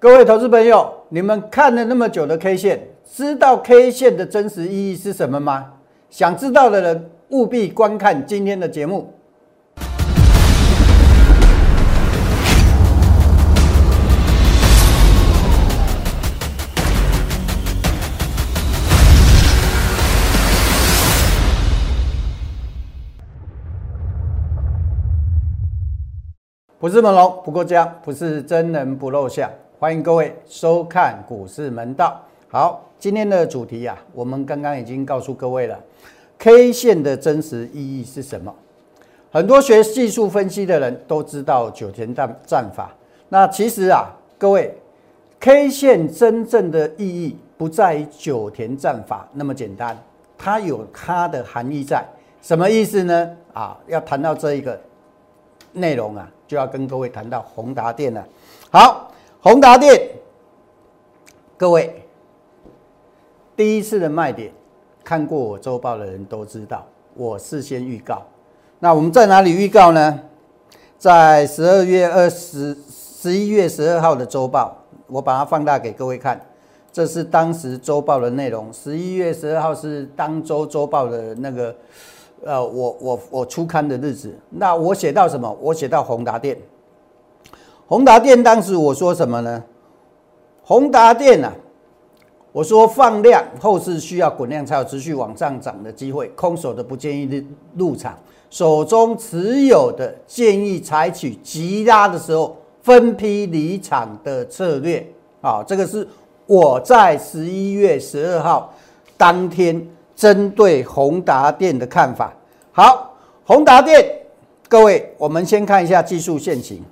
各位投资朋友，你们看了那么久的 K 线，知道 K 线的真实意义是什么吗？想知道的人务必观看今天的节目。不是猛龙不过江，不是真人不露相。欢迎各位收看股市门道。好，今天的主题啊，我们刚刚已经告诉各位了，K 线的真实意义是什么？很多学技术分析的人都知道九田战战法。那其实啊，各位，K 线真正的意义不在于九田战法那么简单，它有它的含义在。什么意思呢？啊，要谈到这一个内容啊。就要跟各位谈到宏达电了。好，宏达电，各位第一次的卖点，看过我周报的人都知道，我事先预告。那我们在哪里预告呢？在十二月二十、十一月十二号的周报，我把它放大给各位看。这是当时周报的内容。十一月十二号是当周周报的那个。呃，我我我出刊的日子，那我写到什么？我写到宏达电。宏达电当时我说什么呢？宏达电啊，我说放量，后市需要滚量才有持续往上涨的机会，空手的不建议入入场，手中持有的建议采取急拉的时候分批离场的策略。啊，这个是我在十一月十二号当天。针对宏达电的看法，好，宏达电，各位，我们先看一下技术线型，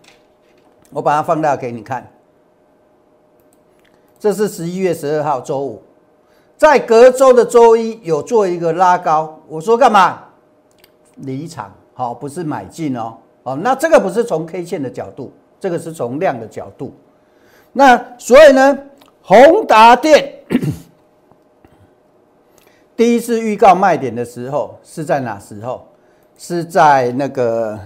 我把它放大给你看。这是十一月十二号周五，在隔周的周一有做一个拉高，我说干嘛？离场，好，不是买进哦，哦，那这个不是从 K 线的角度，这个是从量的角度，那所以呢，宏达电。第一次预告卖点的时候是在哪时候？是在那个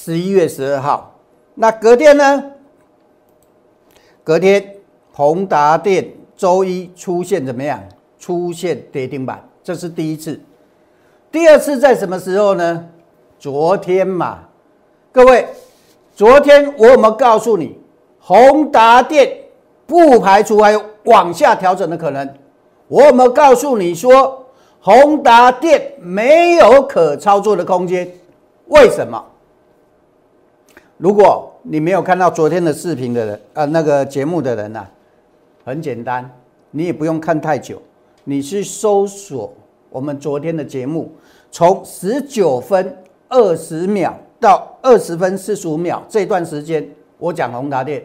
十一月十二号。那隔天呢？隔天宏达电周一出现怎么样？出现跌停板，这是第一次。第二次在什么时候呢？昨天嘛，各位，昨天我有没有告诉你，宏达电不排除还有往下调整的可能？我有没有告诉你说，宏达电没有可操作的空间？为什么？如果你没有看到昨天的视频的人，呃，那个节目的人呐，很简单，你也不用看太久，你去搜索我们昨天的节目，从十九分二十秒到二十分四十五秒这段时间，我讲宏达电，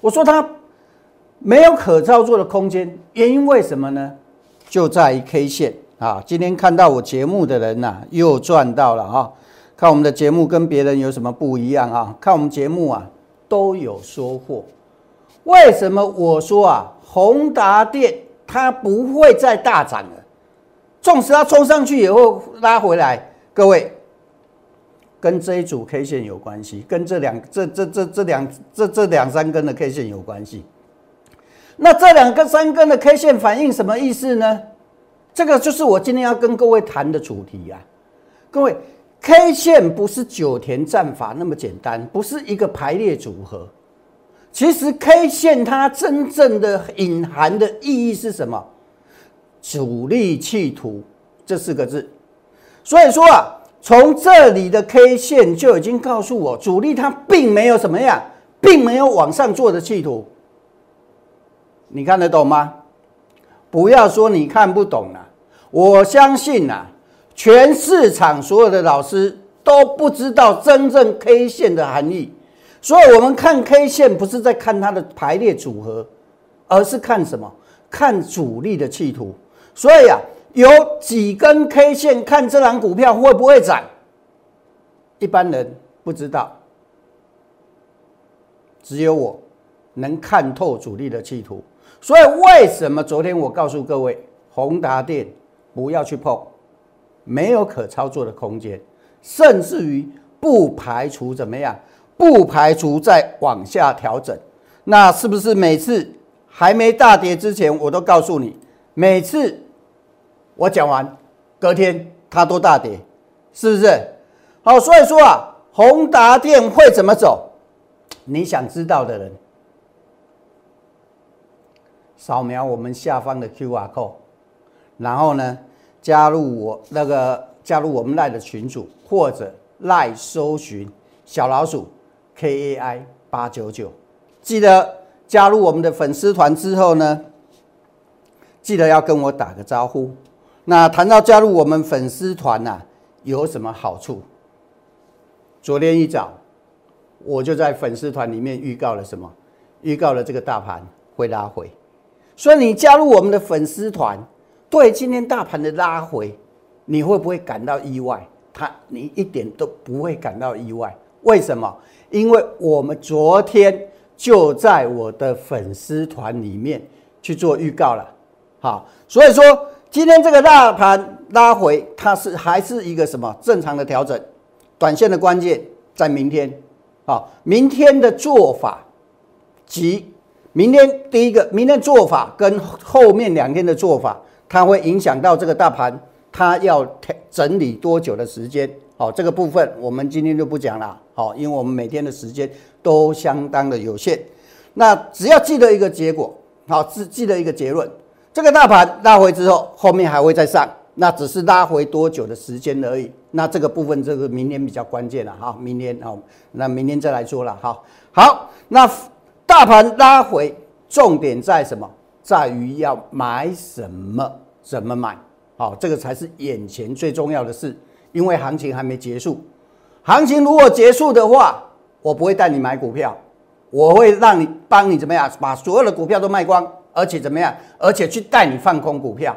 我说它。没有可操作的空间，原因为什么呢？就在于 K 线啊！今天看到我节目的人呐，又赚到了哈！看我们的节目跟别人有什么不一样啊？看我们节目啊，都有收获。为什么我说啊，宏达电它不会再大涨了？纵使它冲上去以后拉回来，各位，跟这一组 K 线有关系，跟这两这这这这两这这两三根的 K 线有关系。那这两根三根的 K 线反映什么意思呢？这个就是我今天要跟各位谈的主题呀。各位，K 线不是九田战法那么简单，不是一个排列组合。其实 K 线它真正的隐含的意义是什么？主力企图这四个字。所以说啊，从这里的 K 线就已经告诉我，主力它并没有什么样，并没有往上做的企图。你看得懂吗？不要说你看不懂了，我相信呐，全市场所有的老师都不知道真正 K 线的含义。所以，我们看 K 线不是在看它的排列组合，而是看什么？看主力的企图。所以啊，有几根 K 线看这档股票会不会涨？一般人不知道，只有我能看透主力的企图。所以，为什么昨天我告诉各位，宏达电不要去碰，没有可操作的空间，甚至于不排除怎么样，不排除再往下调整。那是不是每次还没大跌之前，我都告诉你，每次我讲完，隔天它都大跌，是不是？好，所以说啊，宏达电会怎么走？你想知道的人，扫描我们下方的 Q R code，然后呢，加入我那个加入我们赖的群组，或者赖搜寻小老鼠 K A I 八九九，记得加入我们的粉丝团之后呢，记得要跟我打个招呼。那谈到加入我们粉丝团呐，有什么好处？昨天一早。我就在粉丝团里面预告了什么？预告了这个大盘会拉回，所以你加入我们的粉丝团，对今天大盘的拉回，你会不会感到意外？他你一点都不会感到意外，为什么？因为我们昨天就在我的粉丝团里面去做预告了，好，所以说今天这个大盘拉回，它是还是一个什么正常的调整？短线的关键在明天。好，明天的做法及明天第一个，明天做法跟后面两天的做法，它会影响到这个大盘，它要整理多久的时间？好，这个部分我们今天就不讲了。好，因为我们每天的时间都相当的有限。那只要记得一个结果，好，只记得一个结论：这个大盘拉回之后，后面还会再上。那只是拉回多久的时间而已。那这个部分，这个明天比较关键了哈。明天好，那明天再来说了哈。好，那大盘拉回，重点在什么？在于要买什么，怎么买？好，这个才是眼前最重要的事。因为行情还没结束，行情如果结束的话，我不会带你买股票，我会让你帮你怎么样，把所有的股票都卖光，而且怎么样，而且去带你放空股票。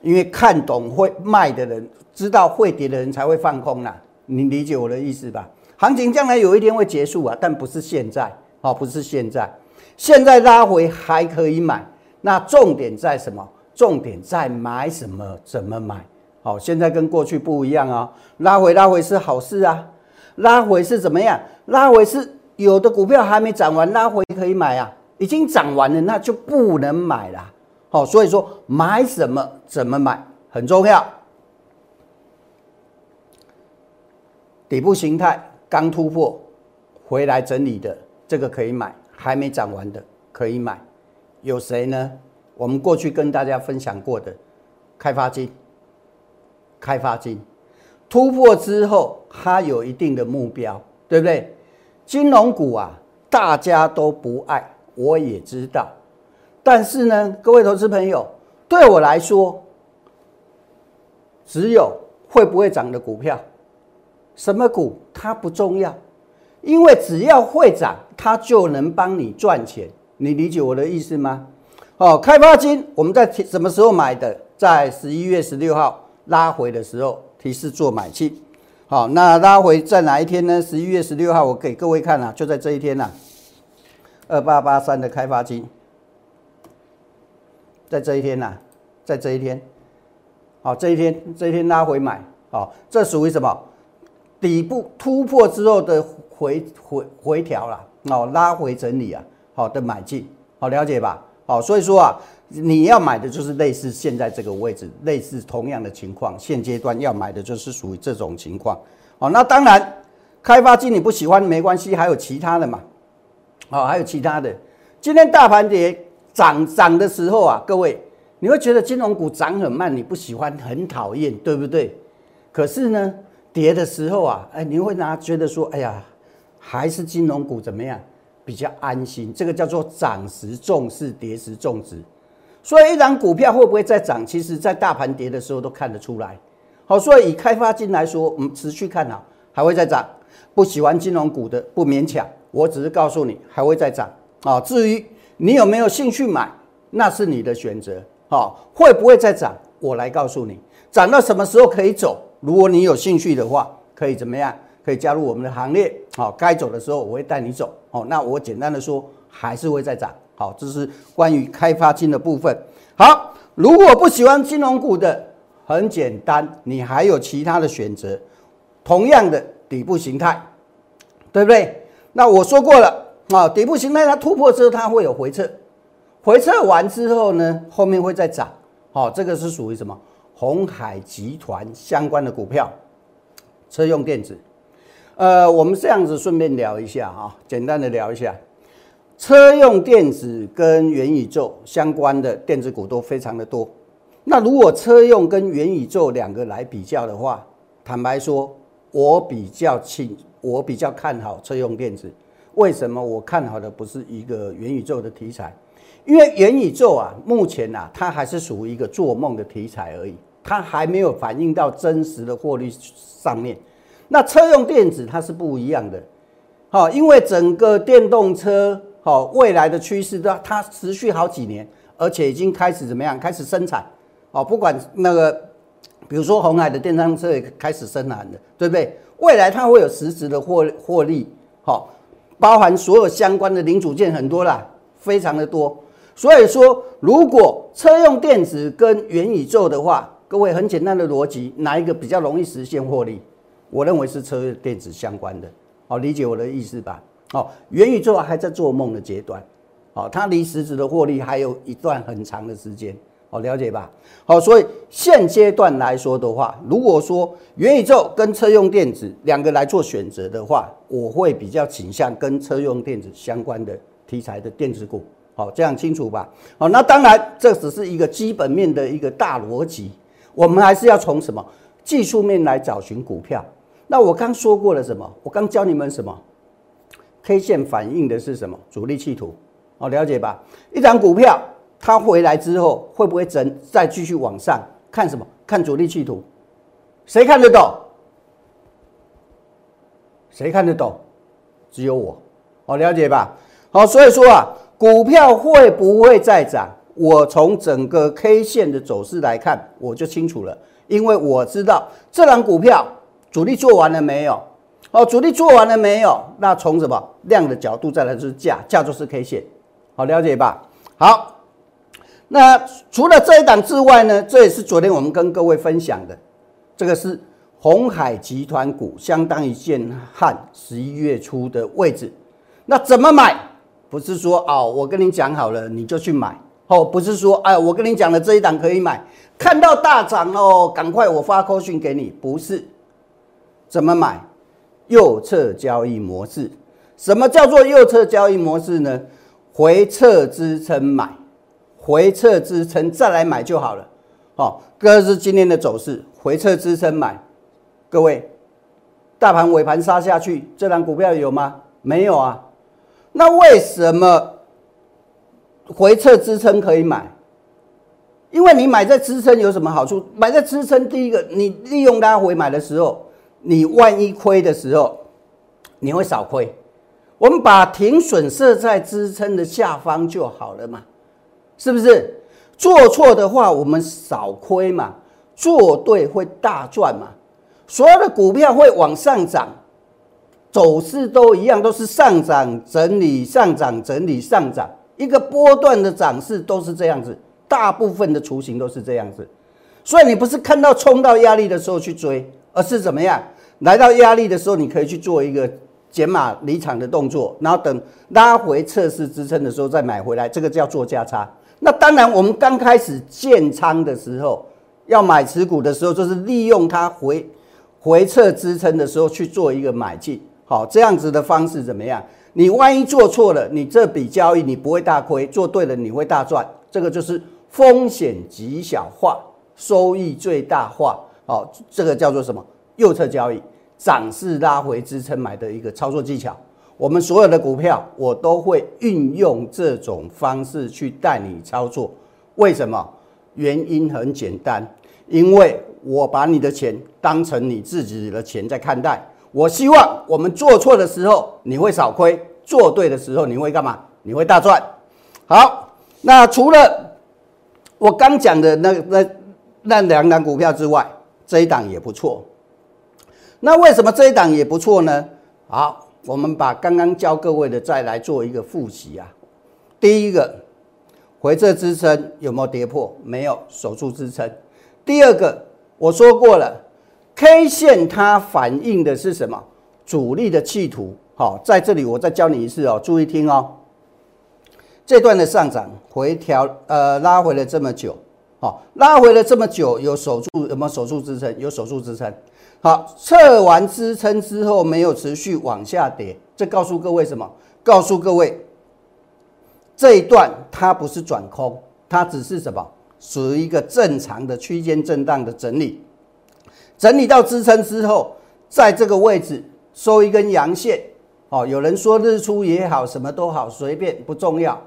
因为看懂会卖的人，知道会跌的人才会放空啦。你理解我的意思吧？行情将来有一天会结束啊，但不是现在，哦，不是现在。现在拉回还可以买，那重点在什么？重点在买什么？怎么买？好，现在跟过去不一样啊。拉回拉回是好事啊，拉回是怎么样？拉回是有的股票还没涨完，拉回可以买啊。已经涨完了，那就不能买了。好，所以说买什么怎么买很重要。底部形态刚突破回来整理的这个可以买，还没涨完的可以买。有谁呢？我们过去跟大家分享过的开发金，开发金突破之后，它有一定的目标，对不对？金融股啊，大家都不爱，我也知道。但是呢，各位投资朋友，对我来说，只有会不会涨的股票，什么股它不重要，因为只要会涨，它就能帮你赚钱。你理解我的意思吗？哦，开发金我们在什么时候买的？在十一月十六号拉回的时候提示做买进。好，那拉回在哪一天呢？十一月十六号，我给各位看啊，就在这一天呐，二八八三的开发金。在这一天呐，在这一天，好，这一天这一天拉回买，好，这属于什么？底部突破之后的回回回调了，哦，拉回整理啊，好的买进，好了解吧？好，所以说啊，你要买的就是类似现在这个位置，类似同样的情况，现阶段要买的就是属于这种情况，好，那当然开发金你不喜欢没关系，还有其他的嘛，好，还有其他的，今天大盘跌。涨涨的时候啊，各位，你会觉得金融股涨很慢，你不喜欢，很讨厌，对不对？可是呢，跌的时候啊，哎，你会拿觉得说，哎呀，还是金融股怎么样比较安心？这个叫做涨时重视，跌时重视。所以一张股票会不会再涨？其实，在大盘跌的时候都看得出来。好，所以以开发金来说，我们持续看好，还会再涨。不喜欢金融股的不勉强，我只是告诉你还会再涨啊。至于。你有没有兴趣买？那是你的选择。好，会不会再涨？我来告诉你，涨到什么时候可以走。如果你有兴趣的话，可以怎么样？可以加入我们的行列。好，该走的时候我会带你走。哦，那我简单的说，还是会再涨。好，这是关于开发金的部分。好，如果不喜欢金融股的，很简单，你还有其他的选择。同样的底部形态，对不对？那我说过了。啊，底部形态它突破之后，它会有回撤，回撤完之后呢，后面会再涨。好，这个是属于什么？红海集团相关的股票，车用电子。呃，我们这样子顺便聊一下啊，简单的聊一下，车用电子跟元宇宙相关的电子股都非常的多。那如果车用跟元宇宙两个来比较的话，坦白说，我比较轻，我比较看好车用电子。为什么我看好的不是一个元宇宙的题材？因为元宇宙啊，目前啊，它还是属于一个做梦的题材而已，它还没有反映到真实的获利上面。那车用电子它是不一样的，好，因为整个电动车好未来的趋势，它它持续好几年，而且已经开始怎么样？开始生产，哦，不管那个，比如说红海的电动车也开始生产的，对不对？未来它会有实质的获获利，好。包含所有相关的零组件很多啦，非常的多。所以说，如果车用电子跟元宇宙的话，各位很简单的逻辑，哪一个比较容易实现获利？我认为是车用电子相关的。好，理解我的意思吧？好，元宇宙还在做梦的阶段，好，它离实质的获利还有一段很长的时间。好，了解吧？好，所以现阶段来说的话，如果说元宇宙跟车用电子两个来做选择的话，我会比较倾向跟车用电子相关的题材的电子股。好，这样清楚吧？好，那当然这只是一个基本面的一个大逻辑，我们还是要从什么技术面来找寻股票。那我刚说过了什么？我刚教你们什么？K 线反映的是什么？主力气图。好，了解吧？一张股票。它回来之后会不会整再继续往上？看什么？看主力气图，谁看得懂？谁看得懂？只有我，好了解吧？好，所以说啊，股票会不会再涨？我从整个 K 线的走势来看，我就清楚了，因为我知道这档股票主力做完了没有？哦，主力做完了没有？那从什么量的角度再来就是价，价就是 K 线，好了解吧？好。那除了这一档之外呢？这也是昨天我们跟各位分享的，这个是红海集团股，相当于建汉十一月初的位置。那怎么买？不是说哦，我跟你讲好了你就去买哦，不是说哎，我跟你讲的这一档可以买，看到大涨哦，赶快我发扣讯给你，不是？怎么买？右侧交易模式。什么叫做右侧交易模式呢？回撤支撑买。回撤支撑再来买就好了，好，这是今天的走势，回撤支撑买，各位，大盘尾盘杀下去，这档股票有吗？没有啊，那为什么回撤支撑可以买？因为你买在支撑有什么好处？买在支撑，第一个，你利用它回买的时候，你万一亏的时候，你会少亏。我们把停损设在支撑的下方就好了嘛。是不是做错的话，我们少亏嘛？做对会大赚嘛？所有的股票会往上涨，走势都一样，都是上涨整理、上涨整理、上涨，一个波段的涨势都是这样子。大部分的雏形都是这样子，所以你不是看到冲到压力的时候去追，而是怎么样？来到压力的时候，你可以去做一个减码离场的动作，然后等拉回测试支撑的时候再买回来，这个叫做价差。那当然，我们刚开始建仓的时候，要买持股的时候，就是利用它回回撤支撑的时候去做一个买进。好，这样子的方式怎么样？你万一做错了，你这笔交易你不会大亏；做对了，你会大赚。这个就是风险极小化，收益最大化。好，这个叫做什么？右侧交易，涨势拉回支撑买的一个操作技巧。我们所有的股票，我都会运用这种方式去带你操作。为什么？原因很简单，因为我把你的钱当成你自己的钱在看待。我希望我们做错的时候你会少亏，做对的时候你会干嘛？你会大赚。好，那除了我刚讲的那那那两档股票之外，这一档也不错。那为什么这一档也不错呢？好。我们把刚刚教各位的再来做一个复习啊。第一个，回撤支撑有没有跌破？没有，守住支撑。第二个，我说过了，K 线它反映的是什么？主力的企图好，在这里我再教你一次哦，注意听哦。这段的上涨回调，呃，拉回了这么久，好，拉回了这么久，有守住有没有守住支撑？有守住支撑。好，测完支撑之后没有持续往下跌，这告诉各位什么？告诉各位，这一段它不是转空，它只是什么？属于一个正常的区间震荡的整理。整理到支撑之后，在这个位置收一根阳线。哦，有人说日出也好，什么都好，随便不重要。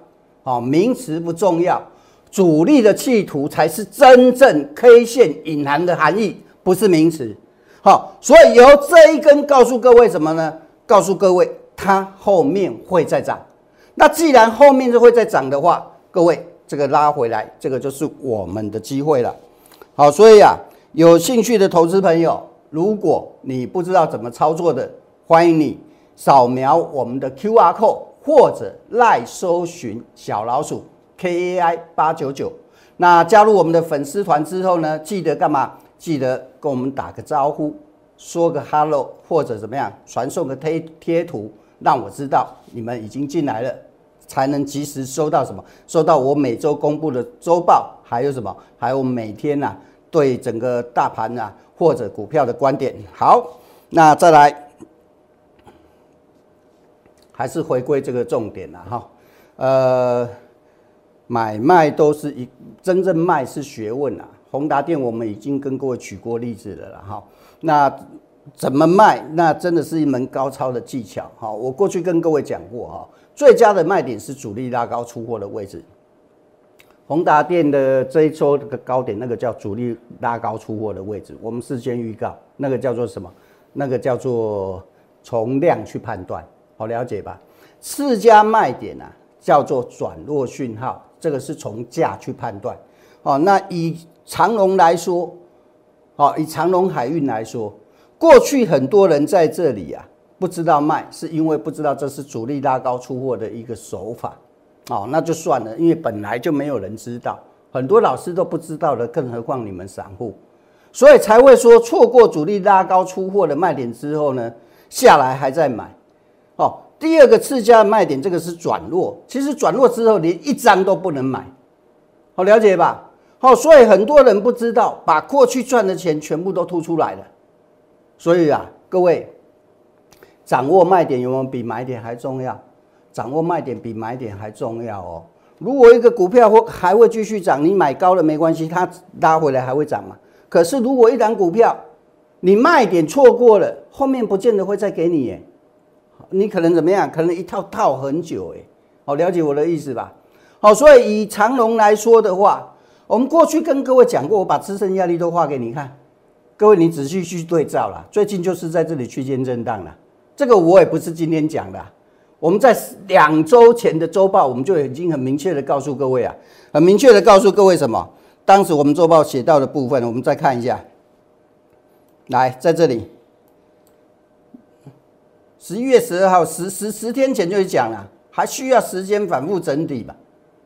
哦，名词不重要，主力的企图才是真正 K 线隐含的含义，不是名词。好，所以由这一根告诉各位什么呢？告诉各位，它后面会再涨。那既然后面就会再涨的话，各位这个拉回来，这个就是我们的机会了。好，所以啊，有兴趣的投资朋友，如果你不知道怎么操作的，欢迎你扫描我们的 Q R code。或者赖搜寻小老鼠 K A I 八九九，那加入我们的粉丝团之后呢，记得干嘛？记得跟我们打个招呼，说个 hello，或者怎么样，传送个贴贴图，让我知道你们已经进来了，才能及时收到什么？收到我每周公布的周报，还有什么？还有每天呐，对整个大盘啊或者股票的观点。好，那再来。还是回归这个重点了哈，呃，买卖都是一真正卖是学问啊。宏达电我们已经跟各位举过例子了了哈，那怎么卖？那真的是一门高超的技巧哈。我过去跟各位讲过哈，最佳的卖点是主力拉高出货的位置。宏达电的这一周的高点，那个叫主力拉高出货的位置，我们事先预告，那个叫做什么？那个叫做从量去判断。好了解吧？次佳卖点啊，叫做转弱讯号，这个是从价去判断。哦，那以长隆来说，哦，以长隆海运来说，过去很多人在这里啊，不知道卖，是因为不知道这是主力拉高出货的一个手法。哦，那就算了，因为本来就没有人知道，很多老师都不知道的，更何况你们散户，所以才会说错过主力拉高出货的卖点之后呢，下来还在买。哦，第二个次佳卖点，这个是转弱。其实转弱之后，连一张都不能买。好，了解吧？好，所以很多人不知道，把过去赚的钱全部都吐出来了。所以啊，各位，掌握卖点有没有比买点还重要？掌握卖点比买点还重要哦。如果一个股票会还会继续涨，你买高了没关系，它拉回来还会涨嘛。可是如果一档股票你卖点错过了，后面不见得会再给你耶。你可能怎么样？可能一套套很久，哎，好了解我的意思吧？好，所以以长龙来说的话，我们过去跟各位讲过，我把支撑压力都画给你看，各位你仔细去对照了。最近就是在这里区间震荡了，这个我也不是今天讲的，我们在两周前的周报我们就已经很明确的告诉各位啊，很明确的告诉各位什么？当时我们周报写到的部分，我们再看一下，来，在这里。十一月十二号，十十十天前就讲了，还需要时间反复整理嘛，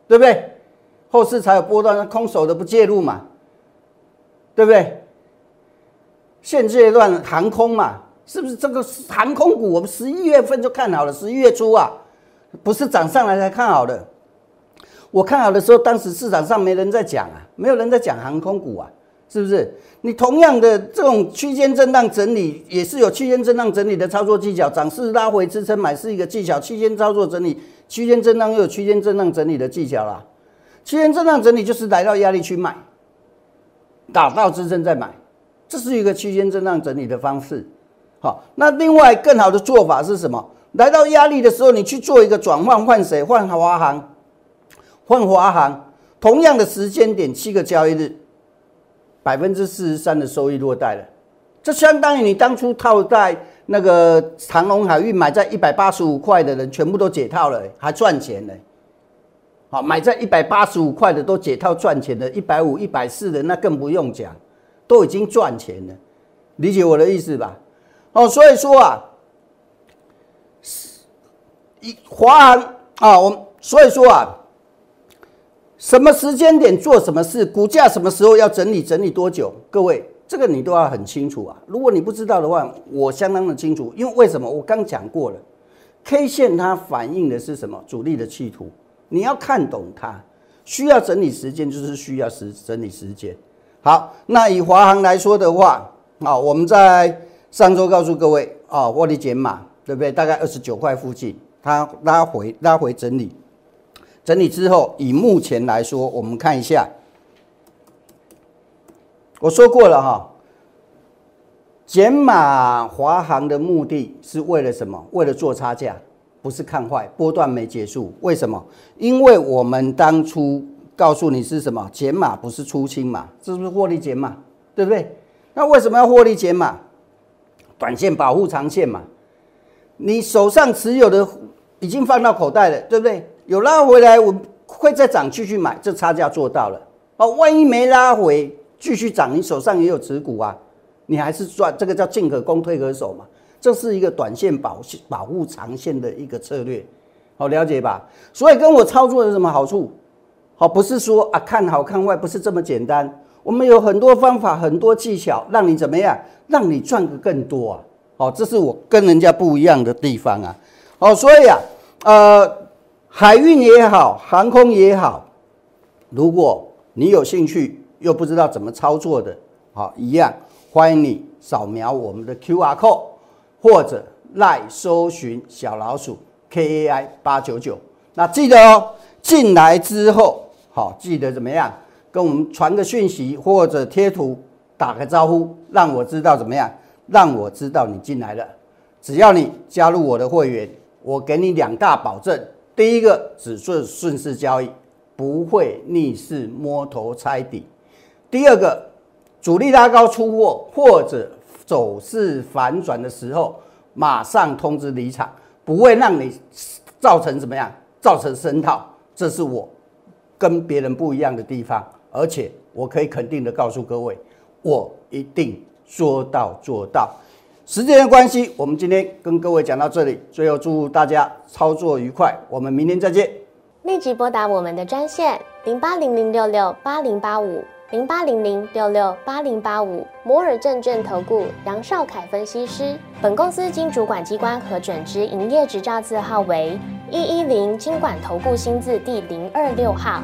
对不对？后市才有波段，空手的不介入嘛，对不对？现阶段航空嘛，是不是这个航空股？我们十一月份就看好了，十一月初啊，不是涨上来才看好的。我看好的时候，当时市场上没人在讲啊，没有人在讲航空股啊。是不是？你同样的这种区间震荡整理，也是有区间震荡整理的操作技巧。涨势拉回支撑买是一个技巧，区间操作整理，区间震荡又有区间震荡整理的技巧啦。区间震荡整理就是来到压力区卖，打到支撑再买，这是一个区间震荡整理的方式。好，那另外更好的做法是什么？来到压力的时候，你去做一个转换，换谁？换华航，换华航，同样的时间点，七个交易日。百分之四十三的收益落袋了，这相当于你当初套在那个长隆海运买在一百八十五块的人，全部都解套了，还赚钱呢。好，买在一百八十五块的都解套赚钱的，一百五、一百四的那更不用讲，都已经赚钱了。理解我的意思吧？哦，所以说啊，一华航啊，我所以说啊。什么时间点做什么事，股价什么时候要整理，整理多久？各位，这个你都要很清楚啊。如果你不知道的话，我相当的清楚。因为为什么？我刚讲过了，K 线它反映的是什么？主力的企图，你要看懂它，需要整理时间，就是需要时整理时间。好，那以华航来说的话，啊，我们在上周告诉各位啊，获利减码，对不对？大概二十九块附近，它拉回拉回整理，整理之后，以目前来说，我们看一下，我说过了哈。减码华航的目的是为了什么？为了做差价，不是看坏波段没结束。为什么？因为我们当初告诉你是什么？减码不是出清嘛？这是不是获利减码？对不对？那为什么要获利减码？短线保护长线嘛。你手上持有的已经放到口袋了，对不对？有拉回来，我会再涨，继续买，这差价做到了。哦，万一没拉回，继续涨，你手上也有持股啊。你还是赚，这个叫进可攻退可守嘛，这是一个短线保保护长线的一个策略，好了解吧？所以跟我操作有什么好处？好，不是说啊看好看坏，不是这么简单。我们有很多方法，很多技巧，让你怎么样，让你赚个更多啊！好，这是我跟人家不一样的地方啊！好，所以啊，呃，海运也好，航空也好，如果你有兴趣又不知道怎么操作的，好，一样。欢迎你扫描我们的 Q R code，或者赖搜寻小老鼠 K A I 八九九。那记得哦，进来之后，好记得怎么样，跟我们传个讯息或者贴图打个招呼，让我知道怎么样，让我知道你进来了。只要你加入我的会员，我给你两大保证：第一个，只做顺势交易，不会逆势摸头猜底；第二个。主力拉高出货或者走势反转的时候，马上通知离场，不会让你造成怎么样？造成深套，这是我跟别人不一样的地方。而且我可以肯定的告诉各位，我一定说到做到。时间的关系，我们今天跟各位讲到这里。最后祝大家操作愉快，我们明天再见。立即拨打我们的专线零八零零六六八零八五。零八零零六六八零八五摩尔证券投顾杨少凯分析师，本公司经主管机关核准之营业执照字号为一一零金管投顾新字第零二六号。